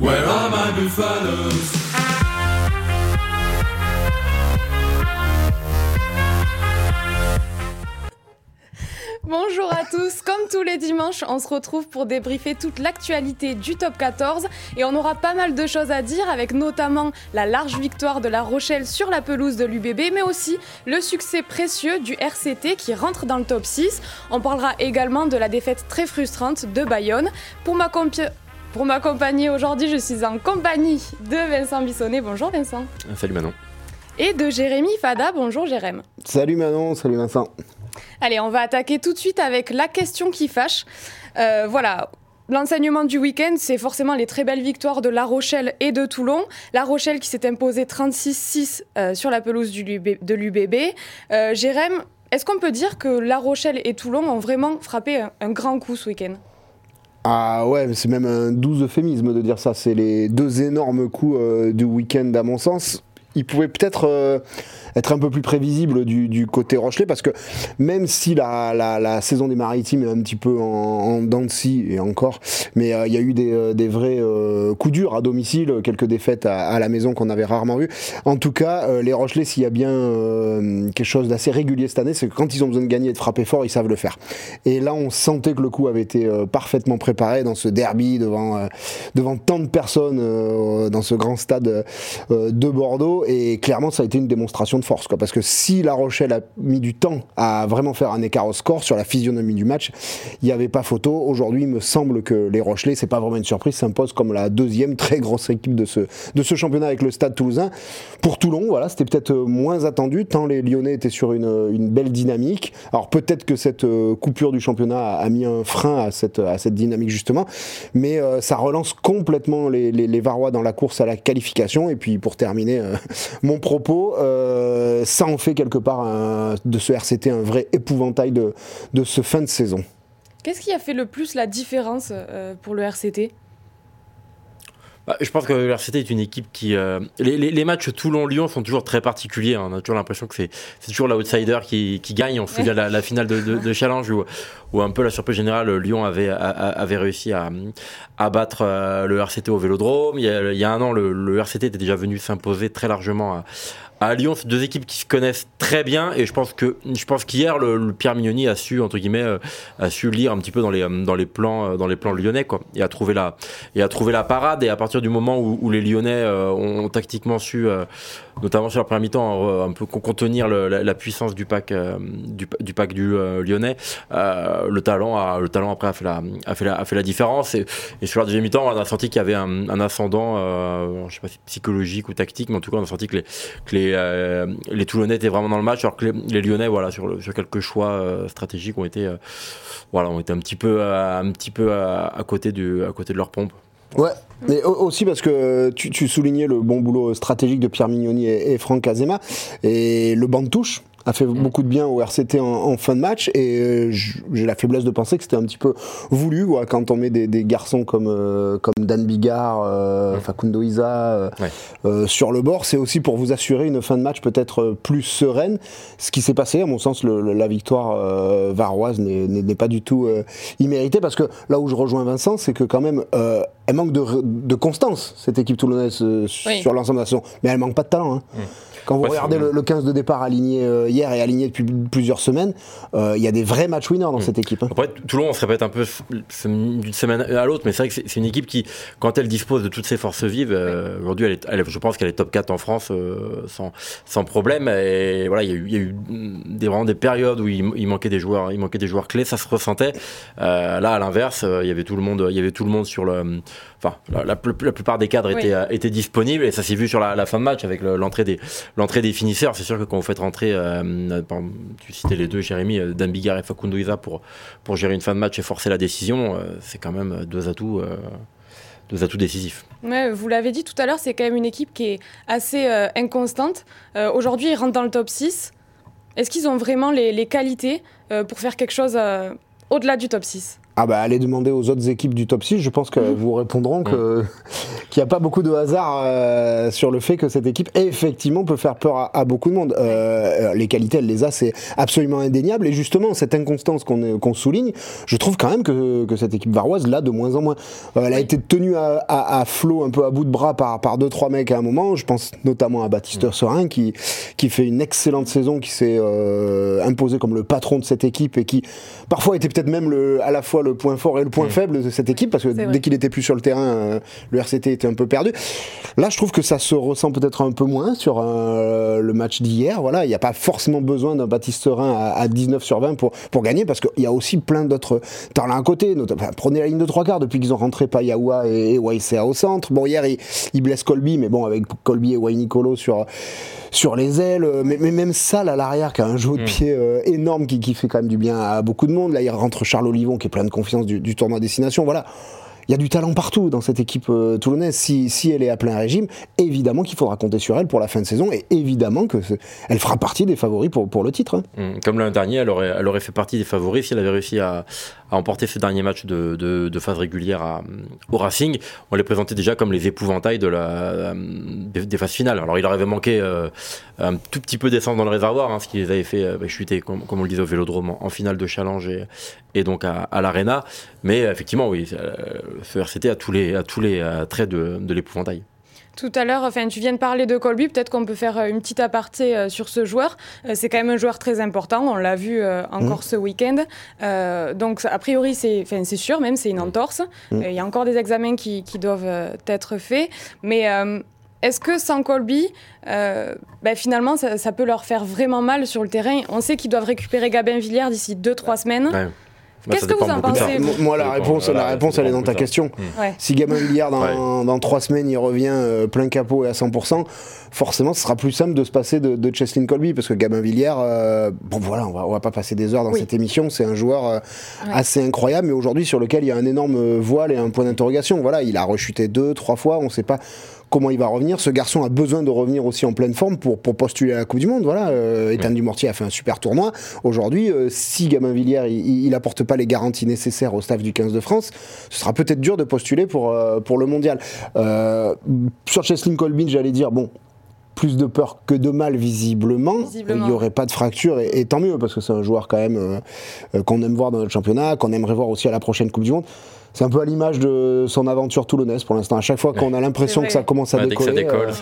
Where are my? Bonjour à tous, comme tous les dimanches, on se retrouve pour débriefer toute l'actualité du top 14 et on aura pas mal de choses à dire avec notamment la large victoire de La Rochelle sur la pelouse de l'UBB mais aussi le succès précieux du RCT qui rentre dans le top 6. On parlera également de la défaite très frustrante de Bayonne. Pour m'accompagner aujourd'hui, je suis en compagnie de Vincent Bissonnet. Bonjour Vincent. Salut Manon. Et de Jérémy Fada. Bonjour Jérémy. Salut Manon, salut Vincent. Allez, on va attaquer tout de suite avec la question qui fâche. Euh, voilà. L'enseignement du week-end, c'est forcément les très belles victoires de La Rochelle et de Toulon. La Rochelle qui s'est imposée 36-6 euh, sur la pelouse de l'UBB. Euh, Jérém, est-ce qu'on peut dire que La Rochelle et Toulon ont vraiment frappé un, grand coup ce week-end? Ah ouais, c'est même un doux euphémisme de dire ça. C'est les deux énormes coups du week-end à mon sens. Ils pouvaient peut-être être un peu plus prévisible du, côté Rochelet parce que même si la, saison des maritimes est un petit peu en, en dents de scie et encore, mais euh, il y a eu des, euh, vrais euh, coups durs à domicile, quelques défaites à, la maison qu'on avait rarement vu. En tout cas, les Rochelais, s'il y a bien quelque chose d'assez régulier cette année, c'est que quand ils ont besoin de gagner et de frapper fort, ils savent le faire. Et là, on sentait que le coup avait été parfaitement préparé dans ce derby devant, devant tant de personnes dans ce grand stade de Bordeaux. Et clairement, ça a été une démonstration de force. Quoi, parce que si La Rochelle a mis du temps à vraiment faire un écart au score sur la physionomie du match, il n'y avait pas photo. Aujourd'hui, il me semble que les Rochelais, c'est pas vraiment une surprise, s'imposent comme la deuxième très grosse équipe de ce, de ce championnat avec le Stade Toulousain. Pour Toulon, voilà, c'était peut-être moins attendu, tant les Lyonnais étaient sur une, une belle dynamique. Alors peut-être que cette euh, coupure du championnat a mis un frein à cette, à cette dynamique justement, mais euh, ça relance complètement les, les, Varois dans la course à la qualification. Et puis pour terminer euh, mon propos, euh, ça en fait quelque part de ce RCT un vrai épouvantail de, de ce fin de saison. Qu'est-ce qui a fait le plus la différence euh, pour le RCT bah, je pense que le RCT est une équipe qui. Euh, les, les, les, matchs Toulon-Lyon sont toujours très particuliers. Hein. On a toujours l'impression que c'est toujours l'outsider qui, qui, gagne. On se souvient la, la, finale de, de, de Challenge où, où, un peu la surprise générale, Lyon avait, avait réussi à, à battre le RCT au vélodrome. Il y a, il y a un an, le, le, RCT était déjà venu s'imposer très largement à, à Lyon, c'est deux équipes qui se connaissent très bien et je pense que je pense qu'hier le, le, Pierre Mignoni a su entre guillemets euh, a su lire un petit peu dans les dans les plans euh, dans les plans lyonnais quoi et a trouvé la et a trouvé la parade et à partir du moment où, où les Lyonnais euh, ont tactiquement su euh, notamment sur la première mi-temps un peu contenir la, puissance du pack du, du, pack du lyonnais le talent le talent après a fait la différence et, sur la deuxième mi-temps on a senti qu'il y avait un, ascendant je sais pas si psychologique ou tactique mais en tout cas on a senti que les, euh, Toulonnais étaient vraiment dans le match, alors que les, Lyonnais, voilà, sur, quelques choix euh, stratégiques, ont été, euh, voilà, ont été un petit peu, un petit peu à, côté à côté de leur pompe. Ouais, mais aussi parce que tu, tu, soulignais le bon boulot stratégique de Pierre Mignoni et, et Franck Azema. Et le banc de touche a fait mm. beaucoup de bien au RCT en, en fin de match et euh, j'ai la faiblesse de penser que c'était un petit peu voulu quoi, quand on met des, des garçons comme, euh, comme Dan Bigard, euh, mm. Facundo Isa ouais. Euh, sur le bord, c'est aussi pour vous assurer une fin de match peut-être plus sereine. Ce qui s'est passé, à mon sens, le, la victoire varoise n'est pas du tout imméritée parce que là où je rejoins Vincent, c'est que quand même elle manque de, de constance cette équipe toulonnaise oui. sur l'ensemble de la saison, mais elle manque pas de talent. Hein. Mm. Quand vous ouais, regardez le, le, 15 de départ aligné euh, hier et aligné depuis plusieurs semaines, il euh, y a des vrais match winners dans mmh. cette équipe. Hein. Après, Toulon, on se répète un peu d'une semaine à l'autre, mais c'est vrai que c'est une équipe qui, quand elle dispose de toutes ses forces vives, euh, aujourd'hui, elle, elle, je pense qu'elle est top 4 en France euh, sans, sans problème. Et voilà, il y, y, a eu des, vraiment des périodes où il, il, manquait des joueurs, il manquait des joueurs clés, ça se ressentait. là, à l'inverse, il y avait tout le monde, il y avait tout le monde sur le enfin, la, la, la, plupart des cadres oui. étaient, euh, étaient disponibles et ça s'est vu sur la, la, fin de match avec l'entrée des, l'entrée des finisseurs. C'est sûr que quand vous faites rentrer, euh, tu citais les deux, Jérémy, euh, Dan Bigard et Facundo Isa pour, pour gérer une fin de match et forcer la décision, euh, c'est quand même deux atouts. Euh, deux atouts décisifs. Ouais, vous l'avez dit tout à l'heure, c'est quand même une équipe qui est assez inconstante. Aujourd'hui, ils rentrent dans le top 6. Est-ce qu'ils ont vraiment les, les qualités pour faire quelque chose au-delà du top 6 ah bah allez demander aux autres équipes du top 6, je pense qu'elles vous répondront que qu'il n'y a pas beaucoup de hasard euh, sur le fait que cette équipe effectivement peut faire peur à, beaucoup de monde. Euh, les qualités, elle les a, c'est absolument indéniable. Et justement, cette inconstance qu'on qu'on souligne, je trouve quand même que, que cette équipe varoise l'a de moins en moins. Euh, elle a été tenue à, à, flot, un peu à bout de bras par, par deux, trois mecs à un moment. Je pense notamment à Baptiste Serein qui, qui fait une excellente saison, qui s'est imposé comme le patron de cette équipe et qui parfois était peut-être même le, à la fois le point fort et le point mm. faible de cette équipe, parce que dès qu'il était plus sur le terrain, euh, le RCT était un peu perdu. Là, je trouve que ça se ressent peut-être un peu moins sur euh, le match d'hier. Voilà, il n'y a pas forcément besoin d'un Baptiste Serein à, 19 sur 20 pour, pour gagner, parce qu'il y a aussi plein d'autres talents à côté. Prenez la ligne de trois quarts depuis qu'ils ont rentré Payawa et, et au centre. Bon, hier, il, blesse Colby, mais bon, avec Colby et Wayne Nicolo sur sur les ailes, mais, même ça à l'arrière qui a un jeu de mm. pied euh, énorme qui, qui, fait quand même du bien à beaucoup de monde. Là, il rentre Charles Olivon qui est plein de confiance du, tournoi destination. Voilà il y a du talent partout dans cette équipe euh, toulonnaise. Si, si, elle est à plein régime, évidemment qu'il faudra compter sur elle pour la fin de saison et évidemment qu'elle fera partie des favoris pour, pour le titre. Hein. Mm. Comme l'an dernier, elle aurait, elle aurait fait partie des favoris si elle avait réussi à, à emporter ce dernier match de, de, phase régulière au Racing. On les présentait déjà comme les épouvantails de la, des, phases finales. Alors il leur avait manqué euh, un tout petit peu d'essence dans le réservoir, hein, ce qui les avait fait euh, bah, chuter, comme, on le disait au Vélodrome, en, finale de challenge et, et donc à, à l'Arena. Mais effectivement, oui, ce RCT a tous les, à tous les traits de, de l'épouvantail. Tout à l'heure, enfin, tu viens de parler de Colby, peut-être qu'on peut faire euh, une petite aparté euh, sur ce joueur. Euh, c'est quand même un joueur très important, on l'a vu encore mmh. ce week-end. donc, a priori, c'est sûr, même c'est une entorse. Mmh. Il y a encore des examens qui, doivent être faits. Mais est-ce que sans Colby, ben, finalement, ça, peut leur faire vraiment mal sur le terrain? On sait qu'ils doivent récupérer Gabin Villiers d'ici 2-3 semaines. Qu'est-ce que vous en pensez Moi, la réponse, la réponse, elle est dans ta question. Si Gamin Villiard, dans, trois semaines, il revient euh, plein capot et à 100%, forcément, ce sera plus simple de se passer de, de Cheslin Colby, parce que Gabin Villiers, euh, bon voilà, on va, on va pas passer des heures dans cette émission, c'est un joueur euh, assez incroyable, mais aujourd'hui sur lequel il y a un énorme voile et un point d'interrogation. Voilà, il a rechuté deux, trois fois, on ne sait pas comment il va revenir. Ce garçon a besoin de revenir aussi en pleine forme pour, pour postuler à la Coupe du Monde. Voilà, euh, Ethan Dumortier a fait un super tournoi. Aujourd'hui, euh, si Gabin Villiers il, apporte pas les garanties nécessaires au staff du 15 de France, ce sera peut-être dur de postuler pour, euh, pour le mondial. sur Cheslin Colbin, j'allais dire, bon, plus de peur que de mal visiblement. Il n'y aurait pas de fracture et, tant mieux parce que c'est un joueur quand même qu'on aime voir dans notre championnat, qu'on aimerait voir aussi à la prochaine Coupe du Monde c'est un peu à l'image de son aventure toulonnaise pour l'instant. À chaque fois qu'on a l'impression que ça commence à décoller, euh,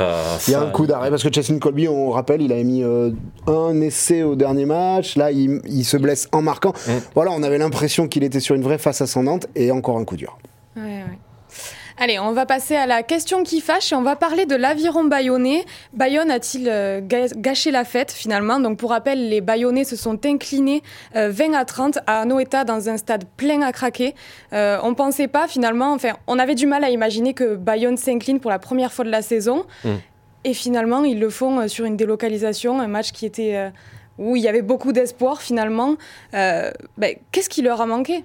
il y a un coup d'arrêt parce que Cheslin Colby, on rappelle, il avait mis euh, un essai au dernier match. Là, il, se blesse en marquant. Mm. Voilà, on avait l'impression qu'il était sur une vraie face ascendante et encore un coup dur. Ouais, ouais. Allez, on va passer à la question qui fâche et on va parler de l'aviron bayonnais. Bayonne a-t-il euh, gâché la fête finalement? Donc pour rappel, les Bayonnais se sont inclinés 20 euh, à 30 à Noeta dans un stade plein à craquer. Euh, on pensait pas finalement, enfin on avait du mal à imaginer que Bayonne s'incline pour la première fois de la saison. Hmm. Et finalement, ils le font sur une délocalisation, un match qui était où il y avait beaucoup d'espoir finalement. Ben, qu'est-ce qui leur a manqué?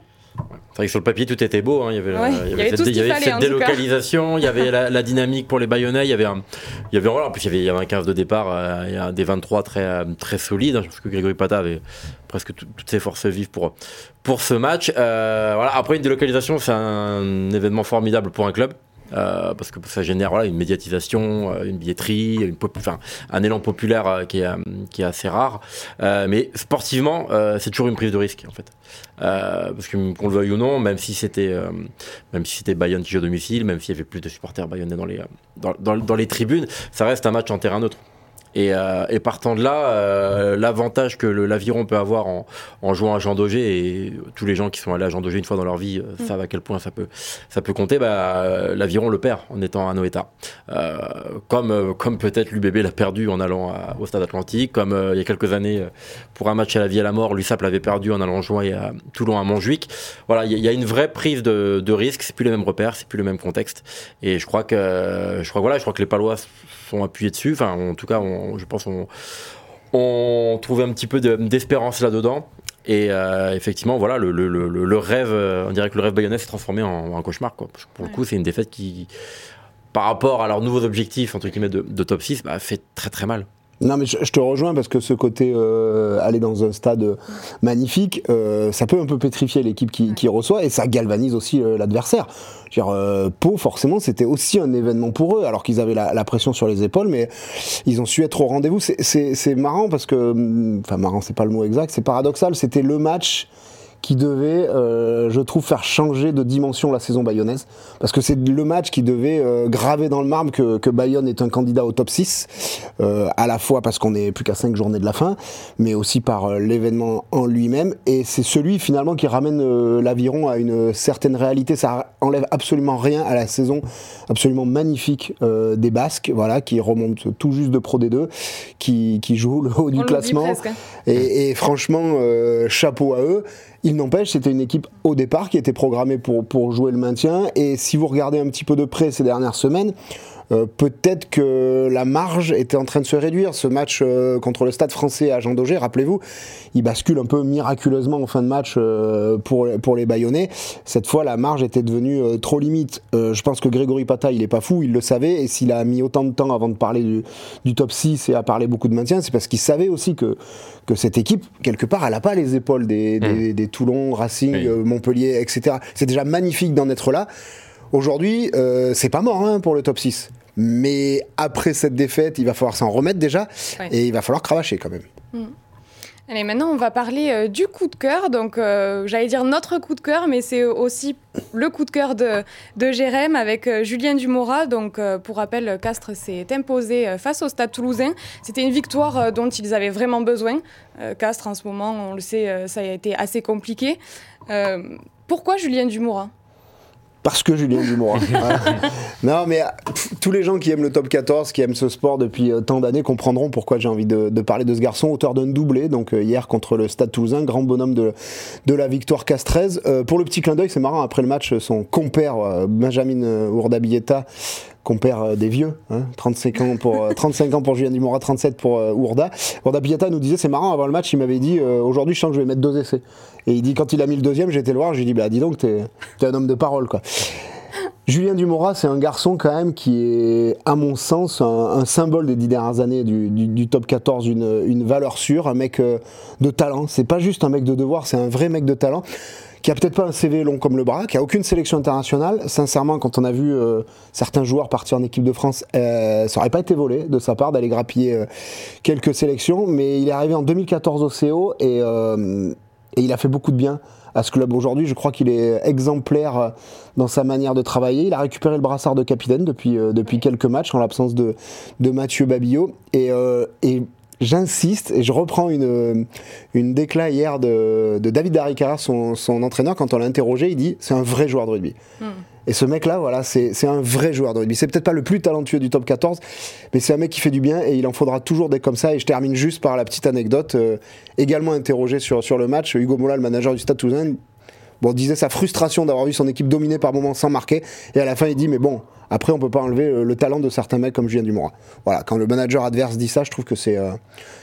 C'est vrai que sur le papier tout était beau, hein. il y avait, cette, délocalisation, il y avait la, dynamique pour les Bayonnais, il y avait un, il y avait, en plus il y avait, un 15 de départ, euh, il y a des 23 très, euh, très solides, hein. je pense que Grégory Pata avait presque toutes ses forces vives pour, pour ce match. Euh, voilà. Après une délocalisation c'est un événement formidable pour un club, euh, parce que ça génère voilà, une médiatisation, euh, une billetterie, un élan populaire euh, qui, est, assez rare. mais sportivement, c'est toujours une prise de risque en fait. parce qu'on le veuille ou non, même si c'était même si Bayonne qui joue à domicile, même s'il y avait plus de supporters bayonnais dans les tribunes, ça reste un match en terrain neutre. Euh, et, partant de là, euh, l'avantage que l'aviron peut avoir en, jouant à Jean Daugé, et tous les gens qui sont allés à Jean Daugé une fois dans leur vie euh, mm. savent à quel point ça peut, ça peut compter, bah, l'aviron le perd en étant à Noeta. comme comme peut-être l'UBB l'a perdu en allant au Stade Atlantique, comme il y a quelques années, pour un match à la vie à la mort, l'USAP l'avait perdu en allant jouer à Toulon à Montjuic. Voilà, il y, a une vraie prise de, de risque, c'est plus les mêmes repères, c'est plus le même contexte. Et je crois que, je crois, voilà, je crois que les Palois sont appuyés dessus. Enfin, en tout cas, je pense on, on trouvait un petit peu d'espérance là-dedans. Et euh, effectivement, voilà, le, le, le, rêve, on dirait que le rêve bayonnais s'est transformé en, cauchemar. Quoi. pour le coup, c'est une défaite qui, par rapport à leurs nouveaux objectifs, entre guillemets, de, top 6, bah, fait très très mal. Non, mais je, te rejoins parce que ce côté euh, aller dans un stade magnifique, euh, ça peut un peu pétrifier l'équipe qui, reçoit et ça galvanise aussi euh, l'adversaire. Pau, forcément, c'était aussi un événement pour eux, alors qu'ils avaient la, pression sur les épaules, mais ils ont su être au rendez-vous. C'est marrant parce que, enfin, marrant, c'est pas le mot exact, c'est paradoxal. C'était le match qui devait, euh, je trouve, faire changer de dimension la saison bayonnaise. Parce que c'est le match qui devait euh, graver dans le marbre que, que, Bayonne est un candidat au top 6, euh, à la fois parce qu'on n'est plus qu'à 5 journées de la fin, mais aussi par l'événement en lui-même. Et c'est celui finalement qui ramène l'aviron à une certaine réalité. Ça enlève absolument rien à la saison absolument magnifique des Basques, voilà, qui remonte tout juste de Pro D2, qui, qui joue le haut du classement. Hein. Et, et, franchement, chapeau à eux. Il n'empêche, c'était une équipe au départ qui était programmée pour, jouer le maintien. Et si vous regardez un petit peu de près ces dernières semaines, peut-être que la marge était en train de se réduire. Ce match euh, contre le Stade français à Jean Daugé, rappelez-vous, il bascule un peu miraculeusement en fin de match euh, pour, pour les Bayonnais. Cette fois, la marge était devenue trop limite. je pense que Grégory Pata, il est pas fou, il le savait. Et s'il a mis autant de temps avant de parler du, top 6 et à parler beaucoup de maintien, c'est parce qu'il savait aussi que, que cette équipe, quelque part, elle n'a pas les épaules des, des, mmh. Toulon, Racing, Montpellier, etc. C'est déjà magnifique d'en être là. Aujourd'hui, euh, c'est pas mort hein, pour le top 6. Mais après cette défaite, il va falloir s'en remettre déjà et il va falloir cravacher quand même. Hmm. Allez, maintenant on va parler euh, du coup de cœur. Donc, euh, j'allais dire notre coup de cœur, mais c'est aussi le coup de cœur de, de Jérém avec Julien Dumora. Donc, pour rappel, Castres s'est imposé face au Stade toulousain. C'était une victoire dont ils avaient vraiment besoin. Castres, en ce moment, on le sait, ça a été assez compliqué. pourquoi Julien Dumora parce que Julien Dumont. non, mais tous les gens qui aiment le top 14, qui aiment ce sport depuis euh, tant d'années, comprendront pourquoi j'ai envie de, parler de ce garçon, auteur d'un doublé, donc euh, hier contre le Stade Toulousain, grand bonhomme de, de la victoire Castrez. Euh, pour le petit clin d'œil, c'est marrant, après le match, son compère Benjamin Ourdabieta compère des vieux, 35 hein, ans pour 35 ans pour Julien Dumora, 37 pour Ourda. Ourda Pieta nous disait c'est marrant avant le match, il m'avait dit aujourd'hui je sens que je vais mettre deux essais. Et il dit quand il a mis le deuxième, été le voir, j'ai dit bah dis donc t'es es un homme de parole quoi. Julien Dumora, c'est un garçon quand même qui est, à mon sens, un, symbole des dix dernières années du, top 14, une, une, valeur sûre, un mec euh, de talent. C'est pas juste un mec de devoir, c'est un vrai mec de talent qui a peut-être pas un CV long comme le bras, qui a aucune sélection internationale. Sincèrement, quand on a vu euh, certains joueurs partir en équipe de France, euh, ça aurait pas été volé de sa part d'aller grappiller quelques sélections, mais il est arrivé en 2014 au CO et, il a fait beaucoup de bien à ce club. Aujourd'hui, je crois qu'il est exemplaire euh, dans sa manière de travailler. Il a récupéré le brassard de capitaine depuis, euh, depuis quelques matchs en l'absence de, de Mathieu Babillot. Euh, et j'insiste et je reprends une, une déclat hier de, de David Darikara, son, son entraîneur, quand on l'a interrogé, il dit c'est un vrai joueur de rugby. Hmm. Et ce mec-là, voilà, c'est un vrai joueur de rugby. C'est peut-être pas le plus talentueux du top 14, mais c'est un mec qui fait du bien et il en faudra toujours des comme ça. Et je termine juste par la petite anecdote, euh, également interrogé sur, sur le match. Hugo Mola, le manager du Stade Toulousain, bon, disait sa frustration d'avoir vu son équipe dominer par moments sans marquer. Et à la fin, il dit Mais bon, après, on peut pas enlever euh, le, talent de certains mecs comme Julien Dumora. Voilà, quand le manager adverse dit ça, je trouve que c'est euh,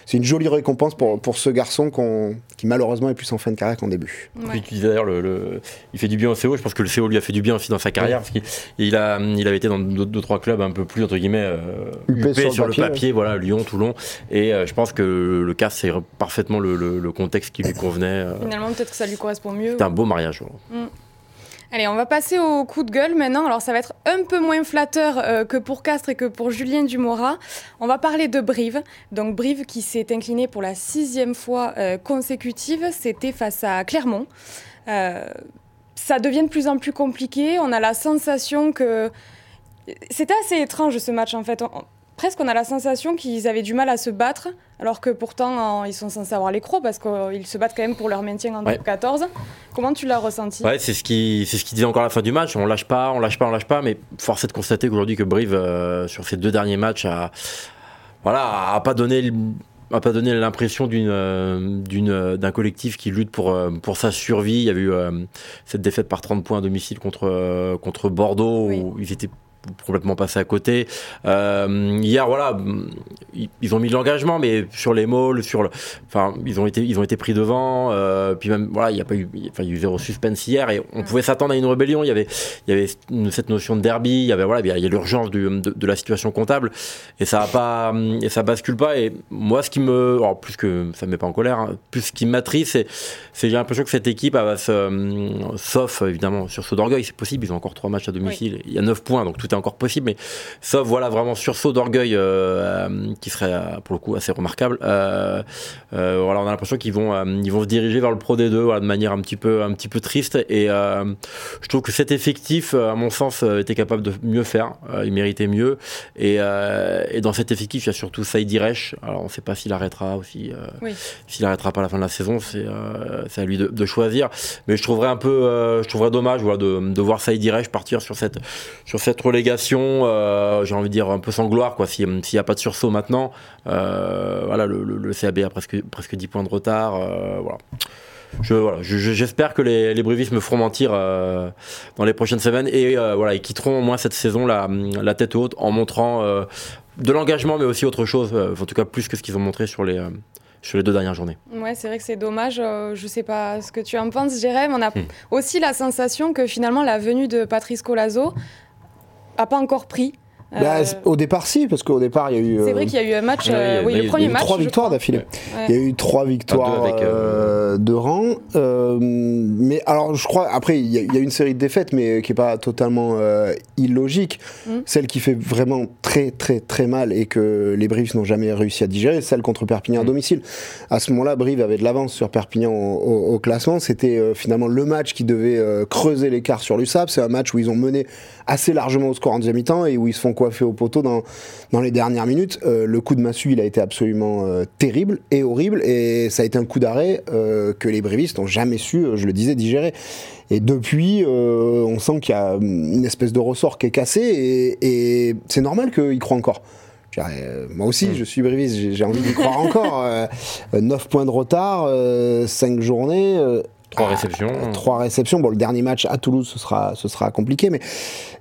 c'est une jolie récompense pour, pour ce garçon qui malheureusement est plus en fin de carrière qu'en début. d'ailleurs, le, il fait du bien au CO. Je pense que le CO lui a fait du bien aussi dans sa carrière. Parce il, a, il avait été dans deux, trois clubs un peu plus, entre guillemets, euh, sur, le papier, voilà, Lyon, Toulon. Et je pense que le cas, c'est parfaitement le, contexte qui lui convenait. Finalement, peut-être que ça lui correspond mieux. C'est un beau mariage. Mm. Allez, on va passer au coup de gueule maintenant. Alors, ça va être un peu moins flatteur euh, que pour Castres et que pour Julien Dumora. On va parler de Brive. Donc, Brive qui s'est incliné pour la sixième fois euh, consécutive. C'était face à Clermont. Euh, ça devient de plus en plus compliqué. On a la sensation que. C'était assez étrange ce match en fait presque on a la sensation qu'ils avaient du mal à se battre, alors que pourtant ils sont censés avoir les crocs parce qu'ils se battent quand même pour leur maintien en 2014. Comment tu l'as ressenti? Ouais, c'est ce qui c'est ce qui disait encore à la fin du match. On lâche pas, on lâche pas, on lâche pas. Mais force est de constater qu'aujourd'hui que Brive euh, sur ces deux derniers matchs a voilà a pas donné a pas donné l'impression d'une euh, d'une euh, d'un collectif qui lutte pour pour sa survie. Il y a eu cette défaite par 30 points à domicile contre contre Bordeaux où ils étaient complètement passé à côté. Euh, hier, voilà, ils, ont mis de l'engagement, mais sur les malls, sur le, enfin, ils ont été, ils ont été pris devant. Euh, puis même, voilà, il n'y a pas eu, enfin, il y a eu zéro suspense hier et on pouvait s'attendre à une rébellion. Il y avait, il y avait cette notion de derby. Il y avait, voilà, il y a l'urgence de, de, la situation comptable et ça a pas, et ça bascule pas. Et moi, ce qui me, alors, plus que ça me met pas en colère, hein, plus ce qui m'attriste, c'est, c'est j'ai l'impression que cette équipe, va se, sauf évidemment sur ce d'orgueil, c'est possible. Ils ont encore trois matchs à domicile. Il y a 9 points, donc tout encore possible. Mais sauf voilà vraiment sursaut d'orgueil euh, qui serait euh, pour le coup assez remarquable. Euh, voilà, on a l'impression qu'ils vont ils vont se diriger vers le Pro D2 voilà, de manière un petit peu un petit peu triste. Et je trouve que cet effectif, à mon sens, était capable de mieux faire. il méritait mieux. Et, et, dans cet effectif, il y a surtout Saïd Iresh. Alors on ne sait pas s'il arrêtera aussi. S'il arrêtera pas à la fin de la saison, c'est à lui de, de, choisir. Mais je trouverais un peu, je trouverais dommage voilà, de, de voir Saïd Iresh partir sur cette sur cette relégation, euh, j'ai envie de dire un peu sans gloire, quoi. S'il n'y a pas de sursaut maintenant, euh, voilà, le, CAB a presque, presque 10 points de retard. Euh, voilà. Je, voilà, j'espère que les, les me feront mentir dans les prochaines semaines et voilà, ils quitteront au moins cette saison la, la tête haute en montrant de l'engagement, mais aussi autre chose, en tout cas plus que ce qu'ils ont montré sur les, sur les deux dernières journées. Ouais, c'est vrai que c'est dommage. Je je sais pas ce que tu en penses, Jérém. On a hmm. aussi la sensation que finalement la venue de Patrice Colazo a pas encore pris. Bah, euh, au départ, si, parce qu'au départ, il y a eu. C'est vrai euh, qu'il y a eu un match. Euh, oui, le premier match. Trois victoires d'affilée. Il y a eu trois victoires avec, de rang. mais alors, je crois, après, il y, a, une série de défaites, mais qui n'est pas totalement illogique. Mm. Celle qui fait vraiment très, très, très mal et que les Brives n'ont jamais réussi à digérer, celle contre Perpignan à mm. domicile. À ce moment-là, Brive avait de l'avance sur Perpignan au, classement. C'était finalement le match qui devait creuser l'écart sur l'USAP. C'est un match où ils ont mené assez largement au score en deuxième mi-temps et où ils se font coiffer au poteau dans, dans les dernières minutes. Euh, le coup de massue, il a été absolument euh, terrible et horrible et ça a été un coup d'arrêt euh, que les brévistes n'ont jamais su, je le disais, digérer. Et depuis, on sent qu'il y a une espèce de ressort qui est cassé et, et c'est normal qu'ils croient encore. Moi aussi, mm. je suis bréviste, j'ai envie d'y croire encore. 9 points de retard, 5 journées. Trois réceptions. Ah, trois réceptions. Bon, le dernier match à Toulouse, ce sera, ce sera compliqué, mais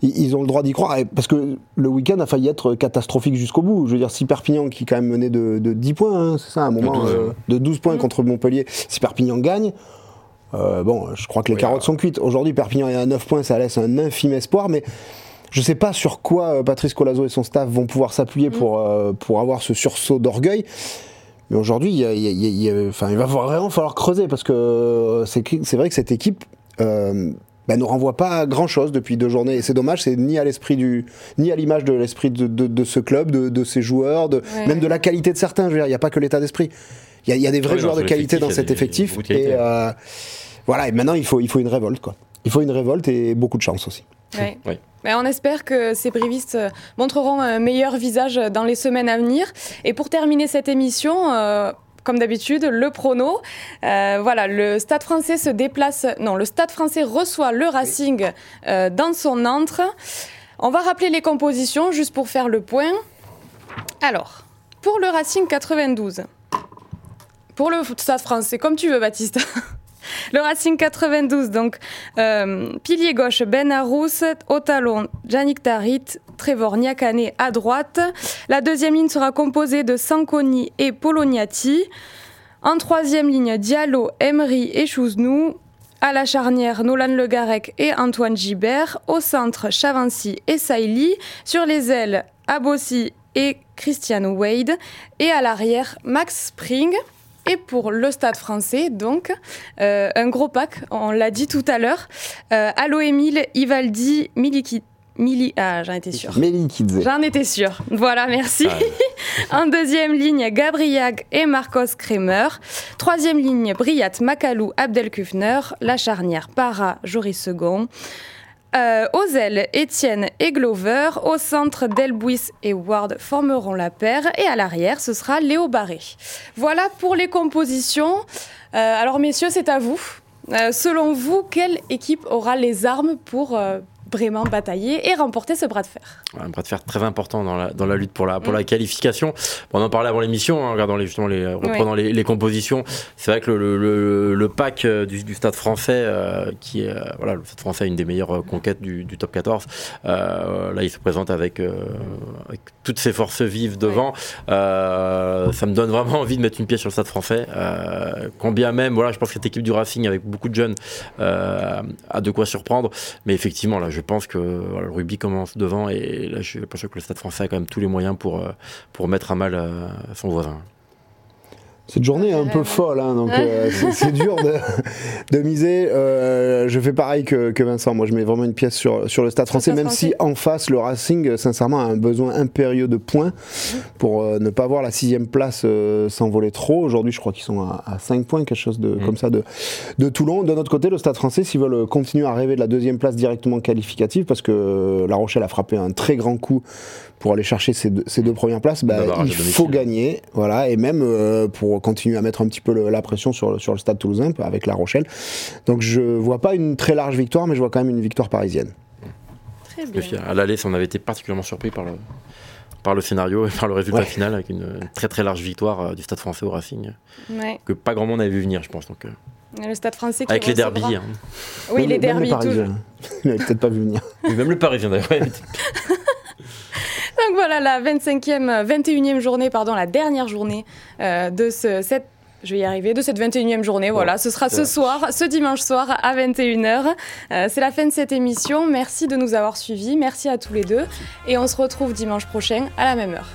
ils ont le droit d'y croire. Parce que le week-end a failli être catastrophique jusqu'au bout. Je veux dire, si Perpignan, qui quand même menait de, 10 points, hein, c'est ça, à un moment, de 12, euh, points mmh. contre Montpellier, si Perpignan gagne, euh, bon, je crois que les carottes sont cuites. Aujourd'hui, Perpignan est à 9 points, ça laisse un infime espoir, mais je ne sais pas sur quoi euh, Patrice Colazo et son staff vont pouvoir s'appuyer mmh. pour, pour avoir ce sursaut d'orgueil. Mais aujourd'hui, il, va vraiment falloir creuser parce que euh, c'est vrai que cette équipe euh, bah, ne renvoie pas grand chose depuis deux journées. Et c'est dommage, c'est ni à l'esprit du, ni à l'image de l'esprit de, ce club, de, ses joueurs, de, même de la qualité de certains. il n'y a pas que l'état d'esprit. Il y, a des vrais joueurs de qualité dans cet effectif. Et euh, voilà. Et maintenant, il faut, il faut une révolte, quoi. Il faut une révolte et beaucoup de chance aussi. Oui. Ben, on espère que ces brivistes euh, montreront un meilleur visage dans les semaines à venir. Et pour terminer cette émission, euh, comme d'habitude, le prono. Euh, voilà, le Stade français se déplace. Non, le Stade français reçoit le Racing dans son antre. On va rappeler les compositions juste pour faire le point. Alors, pour le Racing 92. Pour le Stade français, comme tu veux, Baptiste. Le Racing 92, donc euh, pilier gauche Ben Arous, au talon Yannick Tarit, Trevor Niakane à droite. La deuxième ligne sera composée de Sanconi et Poloniati. En troisième ligne, Diallo, Emery et Chouznou. À la charnière, Nolan Le Garec et Antoine Gibert. Au centre, Chavancy et Saïli. Sur les ailes, Abossi et Christian Wade. Et à l'arrière, Max Spring. Et pour le stade français, donc, euh, un gros pack, on l'a dit tout à l'heure. Euh, Allo Emile, Ivaldi, Miliki. Mili... Ah, j'en étais sûre. J'en étais sûre. Voilà, merci. Ah. en deuxième ligne, Gabriag et Marcos Kremer. Troisième ligne, Briat Makalou, Abdelkufner. La charnière, Para, Joris Second. Euh, aux Étienne et Glover. Au centre, Delbuis et Ward formeront la paire. Et à l'arrière, ce sera Léo Barré. Voilà pour les compositions. Euh, alors, messieurs, c'est à vous. Euh, selon vous, quelle équipe aura les armes pour vraiment batailler et remporter ce bras de fer. Un bras de fer très important dans la, dans la lutte pour la, pour la mm. qualification. on en parlait avant l'émission, hein, en regardant les, justement les, reprenant les, compositions. C'est vrai que le, le, pack euh, du, Stade français, euh, qui est, voilà, le Stade français une des meilleures conquêtes du, du top 14, là il se présente avec, avec toutes ses forces vives devant. ça me donne vraiment envie de mettre une pièce sur le Stade français. combien même, voilà, je pense que cette équipe du Racing avec beaucoup de jeunes a de quoi surprendre. Mais effectivement, là, je pense que le rugby commence devant et là, je pense que le Stade français a quand même tous les moyens pour, euh, mettre à mal euh, son voisin. Cette journée est un peu folle, hein, donc euh, c'est dur de, miser. Euh, je fais pareil que, Vincent, moi je mets vraiment une pièce sur, sur le stade français, même si en face le Racing, sincèrement, a un besoin impérieux de points pour euh, ne pas voir la sixième place s'envoler trop. Aujourd'hui, je crois qu'ils sont à, 5 points, quelque chose de, mm. comme ça de, de Toulon. De notre côté, le stade français, s'ils veulent continuer à rêver de la deuxième place directement qualificative, parce que La Rochelle a frappé un très grand coup pour aller chercher ces deux, ces deux premières places, bah, il faut gagner, voilà, et même pour continuer à mettre un petit peu la pression sur, sur le stade toulousain avec La Rochelle. Donc je vois pas une très large victoire, mais je vois quand même une victoire parisienne. Très bien. À l'aller, on avait été particulièrement surpris par le, par le scénario et par le résultat final, avec une, très très large victoire euh, du Stade français au Racing, que pas grand monde avait vu venir, je pense. Donc, euh, le Stade français avec les derbies. Hein. Oui, les derbies. Il n'avait peut-être pas vu venir. même le Parisien d'ailleurs. voilà la 25e, 21e journée, pardon, la dernière journée euh, de ce, cette je vais y arriver, de cette 21e journée. Voilà, ce sera ce soir, ce dimanche soir à 21h. Euh, c'est la fin de cette émission. Merci de nous avoir suivis. Merci à tous les deux. Et on se retrouve dimanche prochain à la même heure.